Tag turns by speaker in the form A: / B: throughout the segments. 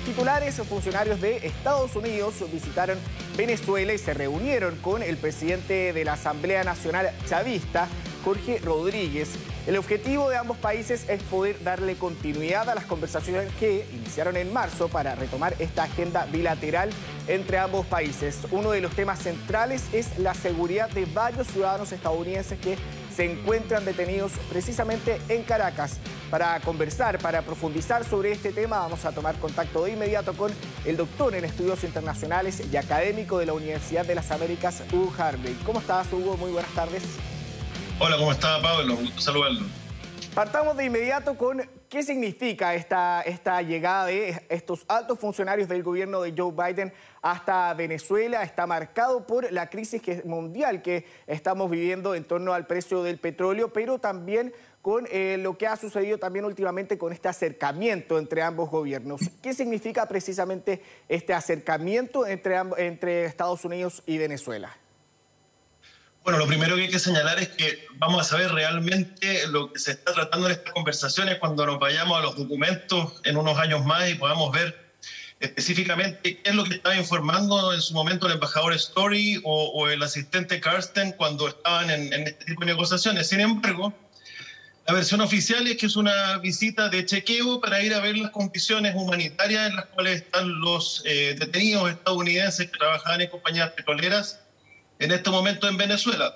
A: los titulares, funcionarios de Estados Unidos visitaron Venezuela y se reunieron con el presidente de la Asamblea Nacional Chavista, Jorge Rodríguez. El objetivo de ambos países es poder darle continuidad a las conversaciones que iniciaron en marzo para retomar esta agenda bilateral entre ambos países. Uno de los temas centrales es la seguridad de varios ciudadanos estadounidenses que se encuentran detenidos precisamente en Caracas. Para conversar, para profundizar sobre este tema, vamos a tomar contacto de inmediato con el doctor en estudios internacionales y académico de la Universidad de las Américas, Hugo Harvey. ¿Cómo estás, Hugo? Muy buenas tardes.
B: Hola, ¿cómo está Pablo? gusto saludarlo.
A: Partamos de inmediato con qué significa esta, esta llegada de estos altos funcionarios del gobierno de Joe Biden hasta Venezuela. Está marcado por la crisis mundial que estamos viviendo en torno al precio del petróleo, pero también con eh, lo que ha sucedido también últimamente con este acercamiento entre ambos gobiernos. ¿Qué significa precisamente este acercamiento entre, entre Estados Unidos y Venezuela?
B: Bueno, lo primero que hay que señalar es que vamos a saber realmente lo que se está tratando en estas conversaciones cuando nos vayamos a los documentos en unos años más y podamos ver específicamente qué es lo que estaba informando en su momento el embajador Story o, el asistente Karsten cuando estaban en, este tipo de negociaciones. Sin embargo, la versión oficial es que es una visita de chequeo para ir a ver las condiciones humanitarias en las cuales están los eh, detenidos estadounidenses que trabajaban en compañías petroleras en este momento en Venezuela.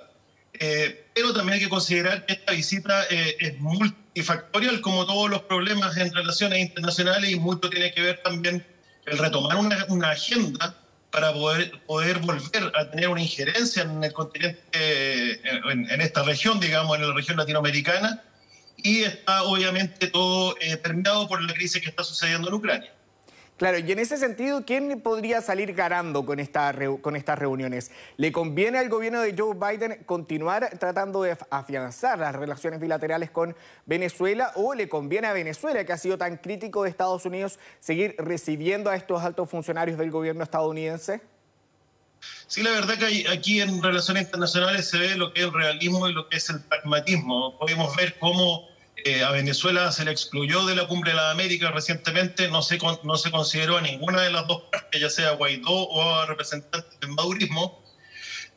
B: Eh, pero también hay que considerar que esta visita eh, es multifactorial, como todos los problemas en relaciones internacionales, y mucho tiene que ver también el retomar una, agenda para poder, poder volver a tener una injerencia en el continente, eh, en, en, esta región, digamos, en la región latinoamericana, y está obviamente todo permeado por la crisis que está sucediendo en Ucrania.
A: Claro, y en ese sentido, ¿quién podría salir ganando con, con estas reuniones? ¿Le conviene al gobierno de Joe Biden continuar tratando de afianzar las relaciones bilaterales con Venezuela o le conviene a Venezuela, que ha sido tan crítico de Estados Unidos, seguir recibiendo a estos altos funcionarios del gobierno estadounidense?
B: Sí, la verdad que aquí en relaciones internacionales se ve lo que es el realismo y lo que es el pragmatismo. Podemos ver cómo eh, a Venezuela se le excluyó de la Cumbre de la América recientemente, no se, no se consideró a ninguna de las dos partes, ya sea Guaidó o a representantes del madurismo,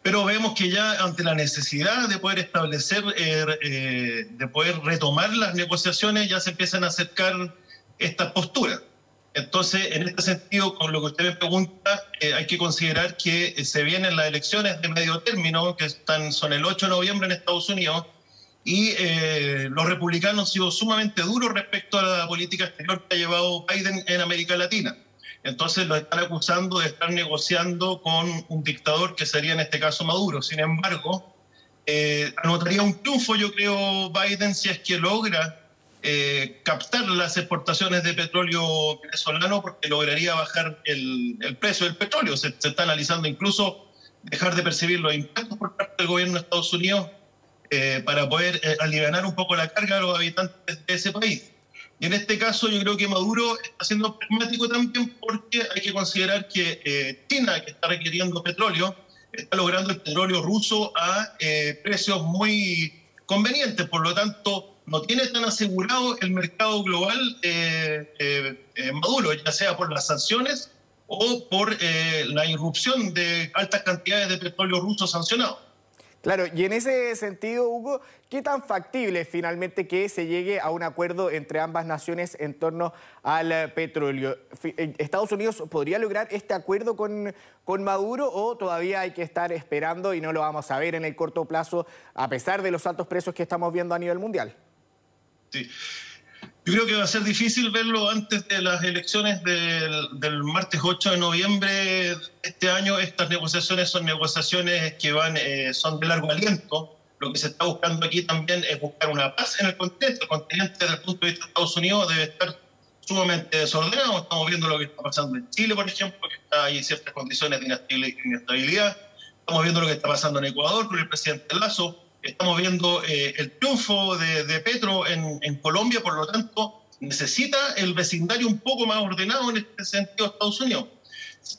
B: pero vemos que ya ante la necesidad de poder establecer, eh, eh, de poder retomar las negociaciones, ya se empiezan a acercar esta postura. Entonces, en este sentido, con lo que usted me pregunta, hay que considerar que se vienen las elecciones de medio término, que están, son el 8 de noviembre en Estados Unidos, y eh, los republicanos han sido sumamente duros respecto a la política exterior que ha llevado Biden en América Latina. Entonces lo están acusando de estar negociando con un dictador que sería en este caso Maduro. Sin embargo, eh, anotaría un triunfo, yo creo, Biden si es que logra eh, captar las exportaciones de petróleo venezolano porque lograría bajar el, precio del petróleo. Se, está analizando incluso dejar de percibir los impuestos por parte del gobierno de Estados Unidos eh, para poder eh, aliviar un poco la carga a los habitantes de ese país. Y en este caso yo creo que Maduro está siendo pragmático también porque hay que considerar que China, que está requiriendo petróleo, está logrando el petróleo ruso a precios muy convenientes. Por lo tanto, no tiene tan asegurado el mercado global Maduro, ya sea por las sanciones o por la irrupción de altas cantidades de petróleo ruso sancionado.
A: Claro, y en ese sentido, Hugo, ¿qué tan factible es finalmente que se llegue a un acuerdo entre ambas naciones en torno al eh, petróleo? Eh, ¿Estados Unidos podría lograr este acuerdo con, con Maduro o todavía hay que estar esperando y no lo vamos a ver en el corto plazo a pesar de los altos precios que estamos viendo a nivel mundial?
B: Sí. Yo creo que va a ser difícil verlo antes de las elecciones del, martes 8 de noviembre de este año. Estas negociaciones son negociaciones que van, eh, son de largo aliento. Lo que se está buscando aquí también es buscar una paz en el continente. El continente, desde el punto de vista de Estados Unidos, debe estar sumamente desordenado. Estamos viendo lo que está pasando en Chile, por ejemplo, que está en ciertas condiciones de inestabilidad. Estamos viendo lo que está pasando en Ecuador con el presidente Lazo Estamos viendo eh, el triunfo de, Petro en, Colombia, por lo tanto, necesita el vecindario un poco más ordenado en este sentido Estados Unidos.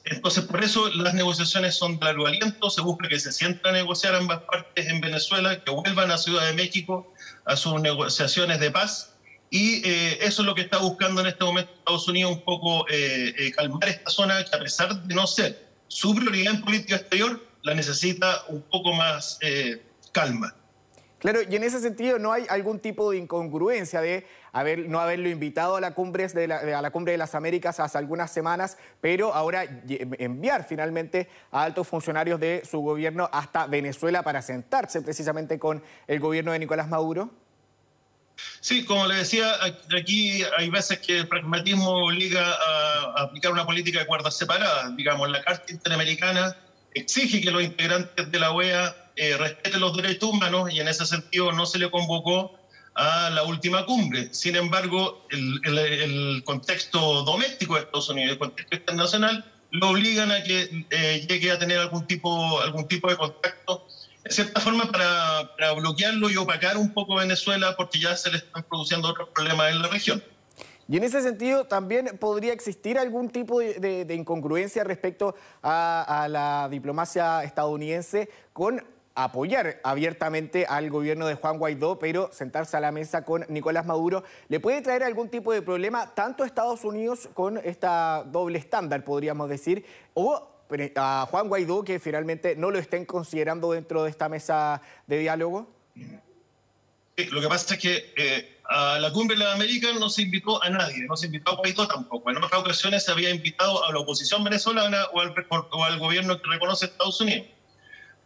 B: Entonces, por eso las negociaciones son de largo aliento, se busca que se sientan a negociar ambas partes en Venezuela, que vuelvan a Ciudad de México a sus negociaciones de paz Y eh, eso es lo que está buscando en este momento Estados Unidos, un poco eh, eh, calmar esta zona que a pesar de no ser su prioridad en política exterior, la necesita un poco más calma.
A: Claro, y en ese sentido no hay algún tipo de incongruencia de haber, no haberlo invitado a la, cumbre de a la Cumbre de las Américas hace algunas semanas, pero ahora enviar finalmente a altos funcionarios de su gobierno hasta Venezuela para sentarse precisamente con el gobierno de Nicolás Maduro.
B: Sí, como le decía, aquí hay veces que el pragmatismo obliga a, aplicar una política de cuerdas separadas. Digamos, la Carta Interamericana exige que los integrantes de la OEA respeten los derechos humanos y en ese sentido no se le convocó a la última cumbre. Sin embargo, el, contexto doméstico de Estados Unidos, el contexto internacional, lo obligan a que eh, llegue a tener algún tipo, algún tipo de contacto de cierta forma para, bloquearlo y opacar un poco Venezuela porque ya se le están produciendo otros problemas en la región.
A: Y en ese sentido, ¿también podría existir algún tipo de, incongruencia respecto a, la diplomacia estadounidense con apoyar abiertamente al gobierno de Juan Guaidó, pero sentarse a la mesa con Nicolás Maduro, ¿le puede traer algún tipo de problema tanto a Estados Unidos con esta doble estándar, podríamos decir, o a Juan Guaidó que finalmente no lo estén considerando dentro de esta mesa de diálogo?
B: Lo que pasa es que eh, a la cumbre de la América no se invitó a nadie, no se invitó a Guaidó tampoco. En otras ocasiones se había invitado a la oposición venezolana o al, o al gobierno que reconoce Estados Unidos.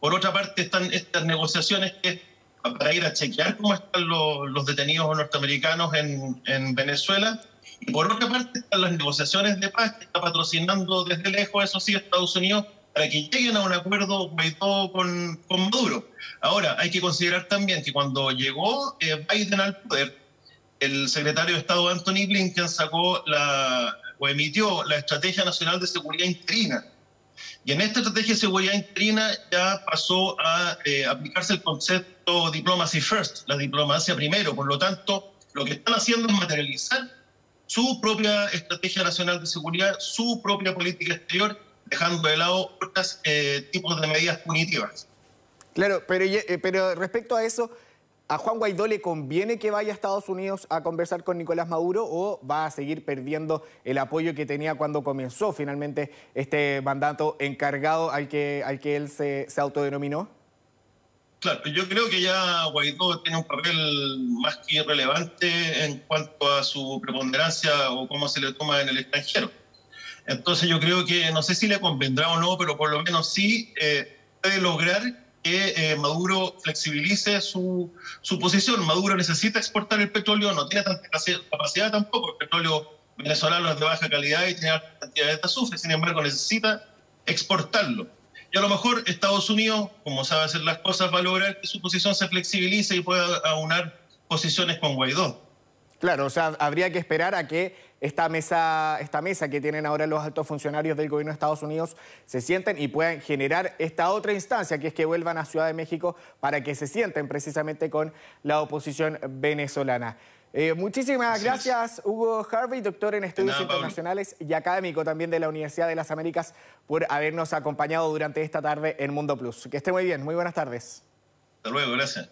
B: Por otra parte, están estas negociaciones que para ir a chequear cómo están los, los detenidos norteamericanos en, en Venezuela y por otra parte están las negociaciones de paz que está patrocinando desde lejos, eso sí, Estados Unidos, para que lleguen a un acuerdo con, con Maduro. Ahora, hay que considerar también que cuando llegó eh, Biden al poder, el secretario de Estado Anthony Blinken sacó la, o emitió la Estrategia Nacional de Seguridad Interina. Y en esta estrategia de seguridad interina ya pasó a eh, aplicarse el concepto diplomacy first, la diplomacia primero. Por lo tanto, lo que están haciendo es materializar su propia estrategia nacional de seguridad, su propia política exterior, dejando de lado otros eh, tipos de medidas punitivas.
A: Claro, pero, eh, pero respecto a eso, ¿a Juan Guaidó le conviene que vaya a Estados Unidos a conversar con Nicolás Maduro o va a seguir perdiendo el apoyo que tenía cuando comenzó finalmente este mandato encargado al que, al que él se, autodenominó?
B: Claro, yo creo que ya Guaidó tiene un papel más que relevante en cuanto a su preponderancia o cómo se le toma en el extranjero. Entonces yo creo que no sé si le convendrá o no, pero por lo menos sí eh, puede lograr que eh, Maduro flexibilice su, su, posición. Maduro necesita exportar el petróleo, no tiene tanta capacidad tampoco, el petróleo venezolano es de baja calidad y tiene alta cantidad de azufre, sin embargo necesita exportarlo. Y a lo mejor Estados Unidos, como sabe hacer las cosas, va a lograr que su posición se flexibilice y pueda aunar posiciones con Guaidó.
A: Claro, o sea, habría que esperar a que esta mesa, esta mesa que tienen ahora los altos funcionarios del gobierno de Estados Unidos se sienten y puedan generar esta otra instancia, que es que vuelvan a Ciudad de México para que se sienten precisamente con la oposición venezolana. Eh, muchísimas gracias, Hugo Harvey, doctor en estudios internacionales y académico también de la Universidad de las Américas, por habernos acompañado durante esta tarde en Mundo Plus. Que esté muy bien, muy buenas tardes.
B: Hasta luego, gracias.